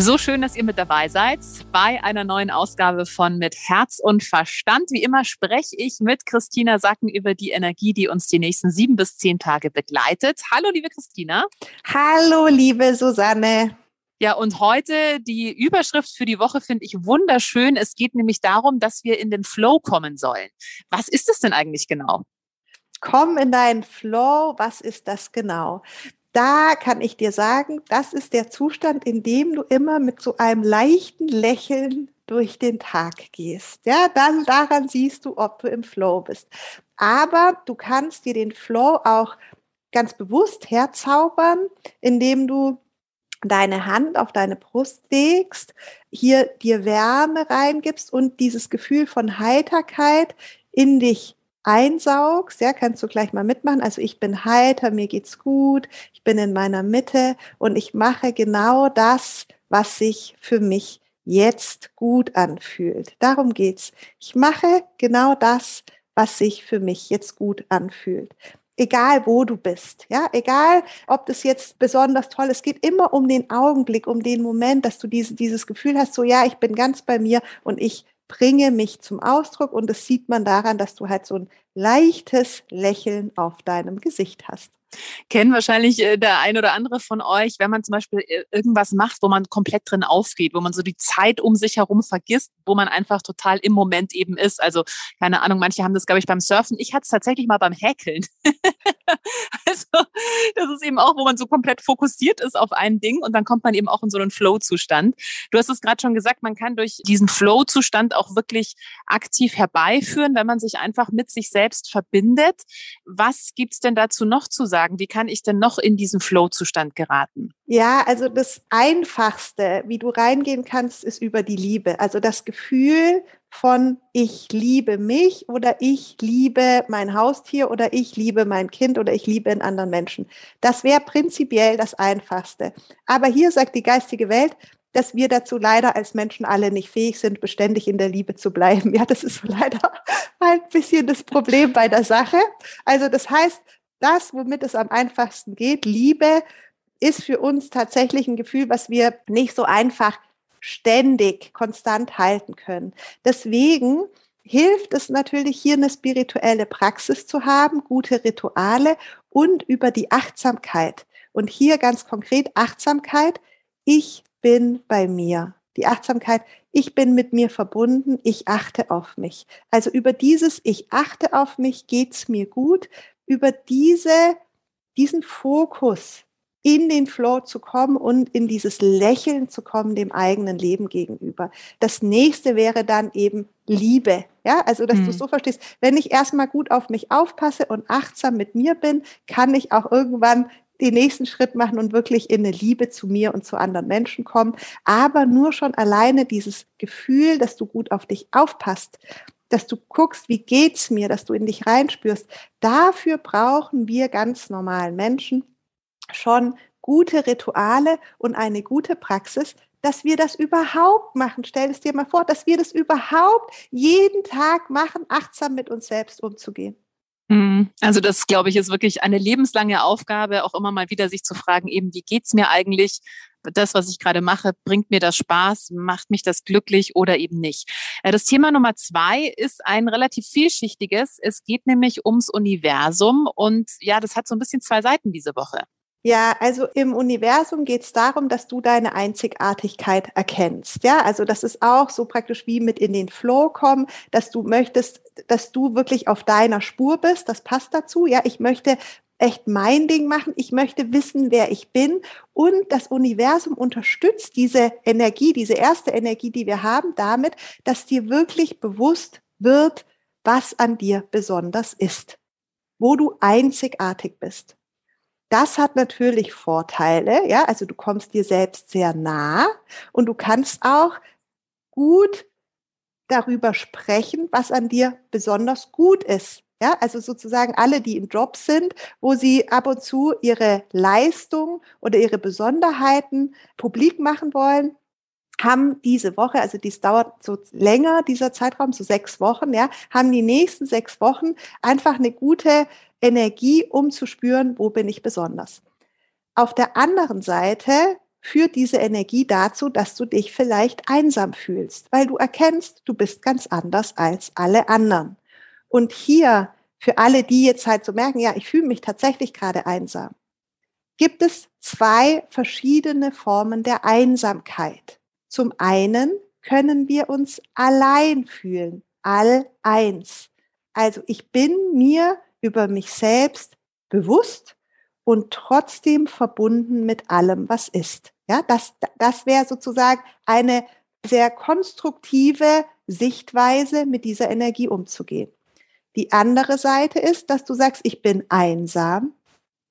So schön, dass ihr mit dabei seid bei einer neuen Ausgabe von Mit Herz und Verstand. Wie immer spreche ich mit Christina Sacken über die Energie, die uns die nächsten sieben bis zehn Tage begleitet. Hallo, liebe Christina. Hallo, liebe Susanne. Ja, und heute die Überschrift für die Woche finde ich wunderschön. Es geht nämlich darum, dass wir in den Flow kommen sollen. Was ist es denn eigentlich genau? Komm in deinen Flow. Was ist das genau? Da kann ich dir sagen, das ist der Zustand, in dem du immer mit so einem leichten Lächeln durch den Tag gehst. Ja, dann daran siehst du, ob du im Flow bist. Aber du kannst dir den Flow auch ganz bewusst herzaubern, indem du deine Hand auf deine Brust legst, hier dir Wärme reingibst und dieses Gefühl von Heiterkeit in dich einsaugst, ja, kannst du gleich mal mitmachen. Also ich bin heiter, mir geht's gut, ich bin in meiner Mitte und ich mache genau das, was sich für mich jetzt gut anfühlt. Darum geht's. Ich mache genau das, was sich für mich jetzt gut anfühlt. Egal wo du bist, ja, egal ob das jetzt besonders toll ist, es geht immer um den Augenblick, um den Moment, dass du diese, dieses Gefühl hast, so ja, ich bin ganz bei mir und ich bringe mich zum Ausdruck und das sieht man daran, dass du halt so ein leichtes Lächeln auf deinem Gesicht hast. Kennen wahrscheinlich äh, der ein oder andere von euch, wenn man zum Beispiel äh, irgendwas macht, wo man komplett drin aufgeht, wo man so die Zeit um sich herum vergisst, wo man einfach total im Moment eben ist. Also keine Ahnung, manche haben das, glaube ich, beim Surfen. Ich hatte es tatsächlich mal beim Häkeln. also das ist eben auch, wo man so komplett fokussiert ist auf ein Ding und dann kommt man eben auch in so einen Flow-Zustand. Du hast es gerade schon gesagt, man kann durch diesen Flow-Zustand auch wirklich aktiv herbeiführen, wenn man sich einfach mit sich selbst verbindet. Was gibt's denn dazu noch zu sagen? Wie kann ich denn noch in diesen Flow-Zustand geraten? Ja, also das Einfachste, wie du reingehen kannst, ist über die Liebe. Also das Gefühl von ich liebe mich oder ich liebe mein Haustier oder ich liebe mein Kind oder ich liebe einen anderen Menschen. Das wäre prinzipiell das Einfachste. Aber hier sagt die geistige Welt, dass wir dazu leider als Menschen alle nicht fähig sind, beständig in der Liebe zu bleiben. Ja, das ist leider ein bisschen das Problem bei der Sache. Also das heißt, das, womit es am einfachsten geht, Liebe, ist für uns tatsächlich ein Gefühl, was wir nicht so einfach ständig, konstant halten können. Deswegen hilft es natürlich hier eine spirituelle Praxis zu haben, gute Rituale und über die Achtsamkeit. Und hier ganz konkret Achtsamkeit. Ich bin bei mir. Die Achtsamkeit, ich bin mit mir verbunden, ich achte auf mich. Also über dieses Ich achte auf mich, geht's mir gut. Über diese, diesen Fokus in den Flow zu kommen und in dieses Lächeln zu kommen dem eigenen Leben gegenüber. Das nächste wäre dann eben Liebe. Ja, also dass mhm. du so verstehst, wenn ich erstmal gut auf mich aufpasse und achtsam mit mir bin, kann ich auch irgendwann den nächsten Schritt machen und wirklich in eine Liebe zu mir und zu anderen Menschen kommen. Aber nur schon alleine dieses Gefühl, dass du gut auf dich aufpasst, dass du guckst, wie geht's mir, dass du in dich reinspürst. Dafür brauchen wir ganz normalen Menschen schon gute Rituale und eine gute Praxis, dass wir das überhaupt machen. Stell es dir mal vor, dass wir das überhaupt jeden Tag machen, achtsam mit uns selbst umzugehen. Mhm. Also das, glaube ich, ist wirklich eine lebenslange Aufgabe, auch immer mal wieder sich zu fragen, eben, wie geht's mir eigentlich? Das, was ich gerade mache, bringt mir das Spaß, macht mich das glücklich oder eben nicht. Äh, das Thema Nummer zwei ist ein relativ vielschichtiges. Es geht nämlich ums Universum und ja, das hat so ein bisschen zwei Seiten diese Woche. Ja, also im Universum geht es darum, dass du deine Einzigartigkeit erkennst. Ja, also das ist auch so praktisch wie mit in den Flow kommen, dass du möchtest, dass du wirklich auf deiner Spur bist. Das passt dazu. Ja, ich möchte echt mein Ding machen. Ich möchte wissen, wer ich bin. Und das Universum unterstützt diese Energie, diese erste Energie, die wir haben, damit, dass dir wirklich bewusst wird, was an dir besonders ist, wo du einzigartig bist. Das hat natürlich Vorteile, ja, also du kommst dir selbst sehr nah und du kannst auch gut darüber sprechen, was an dir besonders gut ist. Ja, also sozusagen alle, die im Job sind, wo sie ab und zu ihre Leistung oder ihre Besonderheiten publik machen wollen, haben diese Woche, also dies dauert so länger, dieser Zeitraum, so sechs Wochen, ja, haben die nächsten sechs Wochen einfach eine gute Energie, um zu spüren, wo bin ich besonders. Auf der anderen Seite führt diese Energie dazu, dass du dich vielleicht einsam fühlst, weil du erkennst, du bist ganz anders als alle anderen. Und hier, für alle, die jetzt halt so merken, ja, ich fühle mich tatsächlich gerade einsam, gibt es zwei verschiedene Formen der Einsamkeit. Zum einen können wir uns allein fühlen, all eins. Also ich bin mir über mich selbst bewusst und trotzdem verbunden mit allem, was ist. Ja, das, das wäre sozusagen eine sehr konstruktive Sichtweise, mit dieser Energie umzugehen. Die andere Seite ist, dass du sagst, ich bin einsam,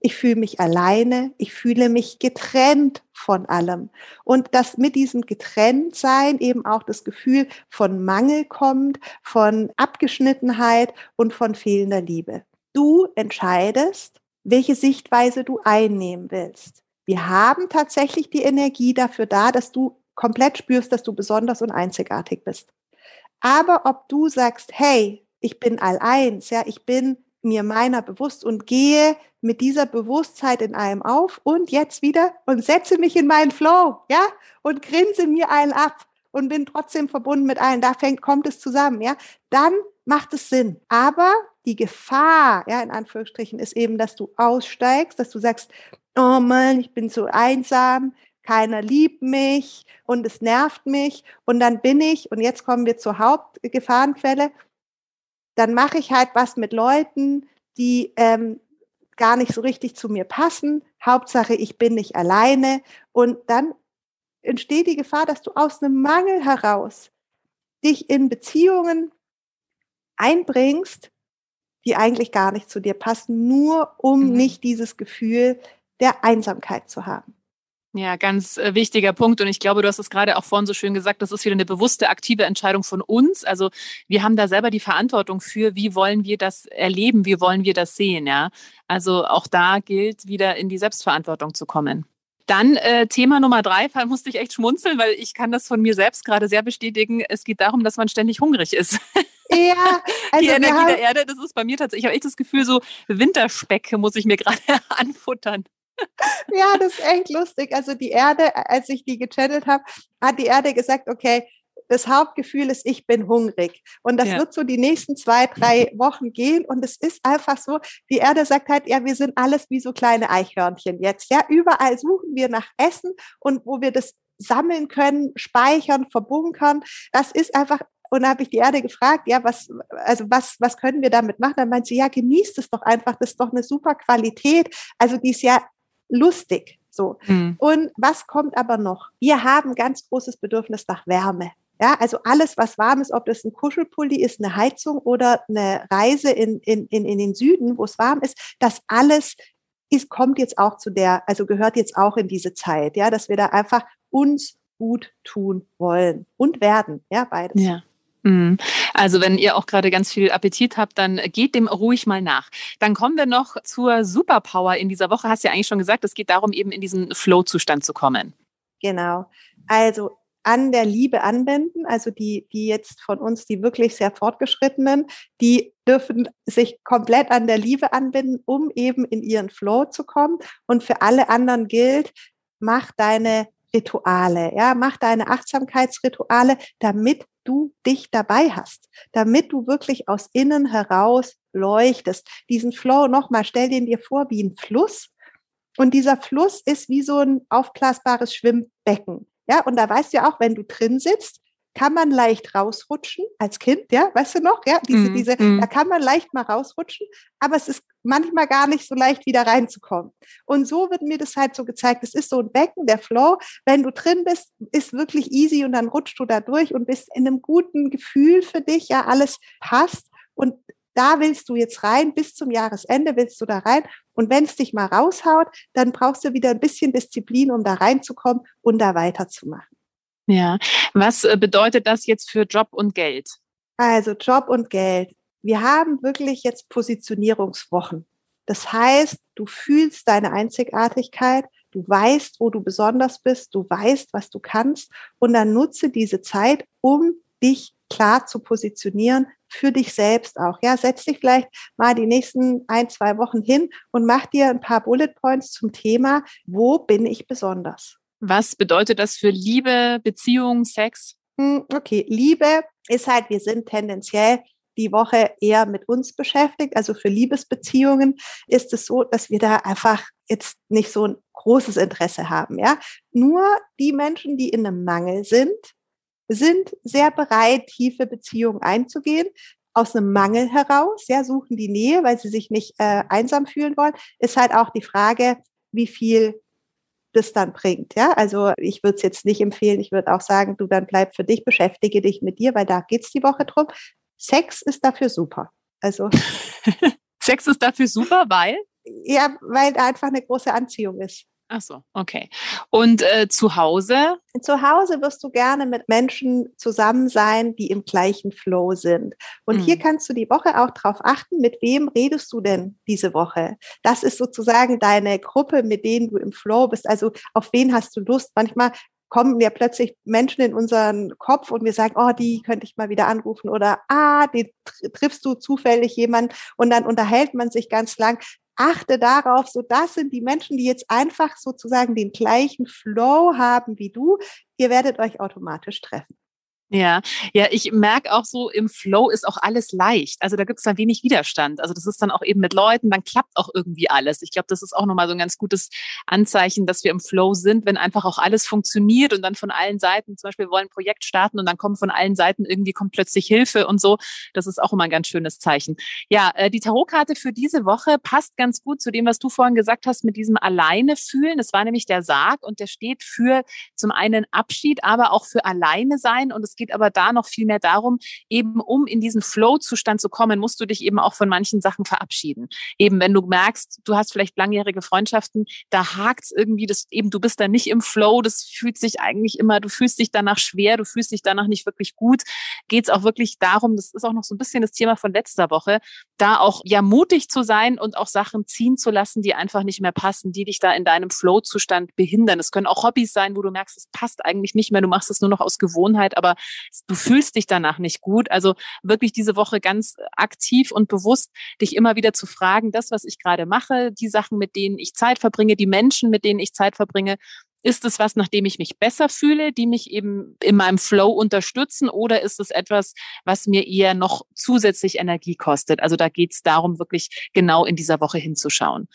ich fühle mich alleine, ich fühle mich getrennt von allem. Und dass mit diesem Getrenntsein eben auch das Gefühl von Mangel kommt, von Abgeschnittenheit und von fehlender Liebe. Du entscheidest, welche Sichtweise du einnehmen willst. Wir haben tatsächlich die Energie dafür da, dass du komplett spürst, dass du besonders und einzigartig bist. Aber ob du sagst, hey, ich bin all eins, ja, ich bin mir meiner bewusst und gehe mit dieser Bewusstheit in allem auf und jetzt wieder und setze mich in meinen Flow, ja, und grinse mir allen ab und bin trotzdem verbunden mit allen. Da fängt, kommt es zusammen, ja. Dann macht es Sinn. Aber die Gefahr, ja, in Anführungsstrichen, ist eben, dass du aussteigst, dass du sagst, oh Mann, ich bin so einsam, keiner liebt mich und es nervt mich und dann bin ich, und jetzt kommen wir zur Hauptgefahrenquelle, dann mache ich halt was mit Leuten, die ähm, gar nicht so richtig zu mir passen. Hauptsache, ich bin nicht alleine. Und dann entsteht die Gefahr, dass du aus einem Mangel heraus dich in Beziehungen einbringst, die eigentlich gar nicht zu dir passen, nur um mhm. nicht dieses Gefühl der Einsamkeit zu haben. Ja, ganz äh, wichtiger Punkt. Und ich glaube, du hast es gerade auch vorhin so schön gesagt, das ist wieder eine bewusste, aktive Entscheidung von uns. Also wir haben da selber die Verantwortung für, wie wollen wir das erleben, wie wollen wir das sehen, ja. Also auch da gilt, wieder in die Selbstverantwortung zu kommen. Dann äh, Thema Nummer drei, da musste ich echt schmunzeln, weil ich kann das von mir selbst gerade sehr bestätigen. Es geht darum, dass man ständig hungrig ist. Ja, also die Energie der Erde, das ist bei mir tatsächlich, ich habe echt das Gefühl, so Winterspeck muss ich mir gerade anfuttern. Ja, das ist echt lustig. Also die Erde, als ich die gechannelt habe, hat die Erde gesagt, okay, das Hauptgefühl ist, ich bin hungrig. Und das ja. wird so die nächsten zwei, drei Wochen gehen. Und es ist einfach so, die Erde sagt halt, ja, wir sind alles wie so kleine Eichhörnchen jetzt. Ja, überall suchen wir nach Essen und wo wir das sammeln können, speichern, verbunkern. Das ist einfach und da habe ich die Erde gefragt, ja, was, also was, was können wir damit machen? Dann meint sie, ja, genießt es doch einfach, das ist doch eine super Qualität. Also die ist ja lustig. So. Mhm. Und was kommt aber noch? Wir haben ganz großes Bedürfnis nach Wärme. Ja, also alles, was warm ist, ob das ein Kuschelpulli ist, eine Heizung oder eine Reise in, in, in, in den Süden, wo es warm ist, das alles ist, kommt jetzt auch zu der, also gehört jetzt auch in diese Zeit, ja, dass wir da einfach uns gut tun wollen und werden, ja, beides. Ja. Mhm. Also wenn ihr auch gerade ganz viel Appetit habt, dann geht dem ruhig mal nach. Dann kommen wir noch zur Superpower in dieser Woche. Hast ja eigentlich schon gesagt, es geht darum, eben in diesen Flow-Zustand zu kommen. Genau. Also an der Liebe anwenden, also die, die jetzt von uns, die wirklich sehr fortgeschrittenen, die dürfen sich komplett an der Liebe anwenden, um eben in ihren Flow zu kommen. Und für alle anderen gilt, mach deine Rituale, ja, mach deine Achtsamkeitsrituale, damit du dich dabei hast, damit du wirklich aus innen heraus leuchtest. Diesen Flow nochmal, stell den dir vor wie ein Fluss. Und dieser Fluss ist wie so ein aufblasbares Schwimmbecken. Ja, und da weißt du ja auch, wenn du drin sitzt, kann man leicht rausrutschen als Kind, ja, weißt du noch, ja, diese, mm, diese, mm. da kann man leicht mal rausrutschen, aber es ist manchmal gar nicht so leicht wieder reinzukommen. Und so wird mir das halt so gezeigt. Es ist so ein Becken, der Flow. Wenn du drin bist, ist wirklich easy und dann rutschst du da durch und bist in einem guten Gefühl für dich, ja, alles passt. Und da willst du jetzt rein, bis zum Jahresende willst du da rein. Und wenn es dich mal raushaut, dann brauchst du wieder ein bisschen Disziplin, um da reinzukommen und da weiterzumachen. Ja, was äh, bedeutet das jetzt für Job und Geld? Also Job und Geld. wir haben wirklich jetzt Positionierungswochen. Das heißt, du fühlst deine Einzigartigkeit, du weißt, wo du besonders bist, du weißt, was du kannst und dann nutze diese Zeit, um dich klar zu positionieren für dich selbst auch. Ja, setz dich vielleicht mal die nächsten ein, zwei Wochen hin und mach dir ein paar Bullet Points zum Thema, wo bin ich besonders? Was bedeutet das für Liebe, Beziehung, Sex? Hm, okay, Liebe ist halt, wir sind tendenziell die Woche eher mit uns beschäftigt. Also für Liebesbeziehungen ist es so, dass wir da einfach jetzt nicht so ein großes Interesse haben. Ja, nur die Menschen, die in einem Mangel sind, sind sehr bereit, tiefe Beziehungen einzugehen. Aus einem Mangel heraus, ja, suchen die Nähe, weil sie sich nicht äh, einsam fühlen wollen. Ist halt auch die Frage, wie viel das dann bringt. Ja, also ich würde es jetzt nicht empfehlen. Ich würde auch sagen, du dann bleib für dich, beschäftige dich mit dir, weil da geht's die Woche drum. Sex ist dafür super. Also Sex ist dafür super, weil? Ja, weil da einfach eine große Anziehung ist. Ach so, okay. Und äh, zu Hause? Zu Hause wirst du gerne mit Menschen zusammen sein, die im gleichen Flow sind. Und mhm. hier kannst du die Woche auch darauf achten, mit wem redest du denn diese Woche? Das ist sozusagen deine Gruppe, mit denen du im Flow bist. Also auf wen hast du Lust? Manchmal kommen mir plötzlich Menschen in unseren Kopf und wir sagen, oh, die könnte ich mal wieder anrufen oder ah, die triffst du zufällig jemand und dann unterhält man sich ganz lang achte darauf, so das sind die Menschen, die jetzt einfach sozusagen den gleichen Flow haben wie du. Ihr werdet euch automatisch treffen. Ja, ja, ich merke auch so, im Flow ist auch alles leicht. Also da gibt es dann wenig Widerstand. Also das ist dann auch eben mit Leuten, dann klappt auch irgendwie alles. Ich glaube, das ist auch nochmal so ein ganz gutes Anzeichen, dass wir im Flow sind, wenn einfach auch alles funktioniert und dann von allen Seiten, zum Beispiel wir wollen ein Projekt starten und dann kommen von allen Seiten irgendwie kommt plötzlich Hilfe und so. Das ist auch immer ein ganz schönes Zeichen. Ja, äh, die Tarotkarte für diese Woche passt ganz gut zu dem, was du vorhin gesagt hast mit diesem Alleine fühlen. Das war nämlich der Sarg und der steht für zum einen Abschied, aber auch für Alleine sein und es geht geht aber da noch viel mehr darum, eben um in diesen Flow-Zustand zu kommen, musst du dich eben auch von manchen Sachen verabschieden. Eben wenn du merkst, du hast vielleicht langjährige Freundschaften, da hakt's irgendwie, das eben, du bist da nicht im Flow, das fühlt sich eigentlich immer, du fühlst dich danach schwer, du fühlst dich danach nicht wirklich gut. Geht's auch wirklich darum, das ist auch noch so ein bisschen das Thema von letzter Woche, da auch ja mutig zu sein und auch Sachen ziehen zu lassen, die einfach nicht mehr passen, die dich da in deinem Flow-Zustand behindern. Es können auch Hobbys sein, wo du merkst, es passt eigentlich nicht mehr, du machst es nur noch aus Gewohnheit, aber du fühlst dich danach nicht gut. Also wirklich diese Woche ganz aktiv und bewusst dich immer wieder zu fragen, das, was ich gerade mache, die Sachen, mit denen ich Zeit verbringe, die Menschen, mit denen ich Zeit verbringe, ist es was, nachdem ich mich besser fühle, die mich eben in meinem Flow unterstützen oder ist es etwas, was mir eher noch zusätzlich Energie kostet? Also da geht es darum, wirklich genau in dieser Woche hinzuschauen.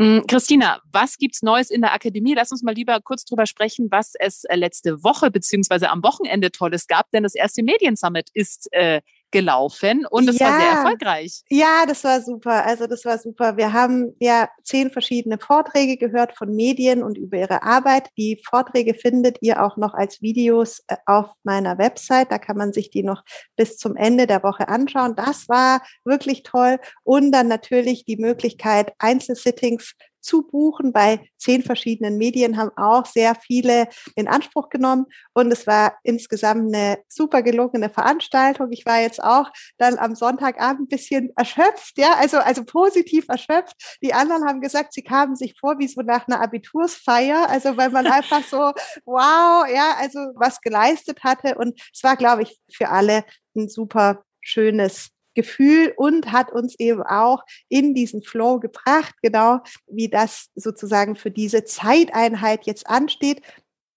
Mm, Christina, was gibt's Neues in der Akademie? Lass uns mal lieber kurz drüber sprechen, was es äh, letzte Woche beziehungsweise am Wochenende Tolles gab, denn das erste Mediensummit ist äh, gelaufen und es ja, war sehr erfolgreich. Ja, das war super. Also das war super. Wir haben ja zehn verschiedene Vorträge gehört von Medien und über ihre Arbeit. Die Vorträge findet ihr auch noch als Videos äh, auf meiner Website. Da kann man sich die noch bis zum Ende der Woche anschauen. Das war wirklich toll. Und dann natürlich die Möglichkeit, Einzelsittings zu buchen bei zehn verschiedenen Medien, haben auch sehr viele in Anspruch genommen. Und es war insgesamt eine super gelungene Veranstaltung. Ich war jetzt auch dann am Sonntagabend ein bisschen erschöpft, ja, also, also positiv erschöpft. Die anderen haben gesagt, sie kamen sich vor wie so nach einer Abitursfeier, also weil man einfach so, wow, ja, also was geleistet hatte. Und es war, glaube ich, für alle ein super schönes Gefühl und hat uns eben auch in diesen Flow gebracht, genau wie das sozusagen für diese Zeiteinheit jetzt ansteht,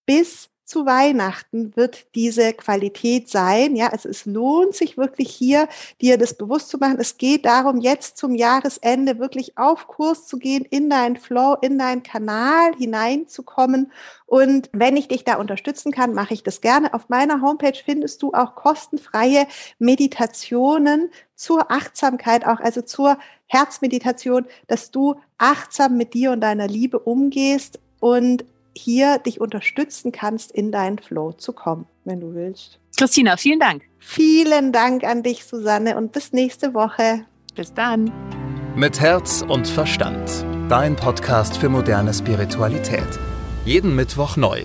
bis zu Weihnachten wird diese Qualität sein. Ja, also es lohnt sich wirklich hier, dir das bewusst zu machen. Es geht darum, jetzt zum Jahresende wirklich auf Kurs zu gehen, in deinen Flow, in deinen Kanal hineinzukommen. Und wenn ich dich da unterstützen kann, mache ich das gerne. Auf meiner Homepage findest du auch kostenfreie Meditationen zur Achtsamkeit, auch also zur Herzmeditation, dass du achtsam mit dir und deiner Liebe umgehst und hier dich unterstützen kannst, in deinen Flow zu kommen, wenn du willst. Christina, vielen Dank. Vielen Dank an dich, Susanne, und bis nächste Woche. Bis dann. Mit Herz und Verstand. Dein Podcast für moderne Spiritualität. Jeden Mittwoch neu.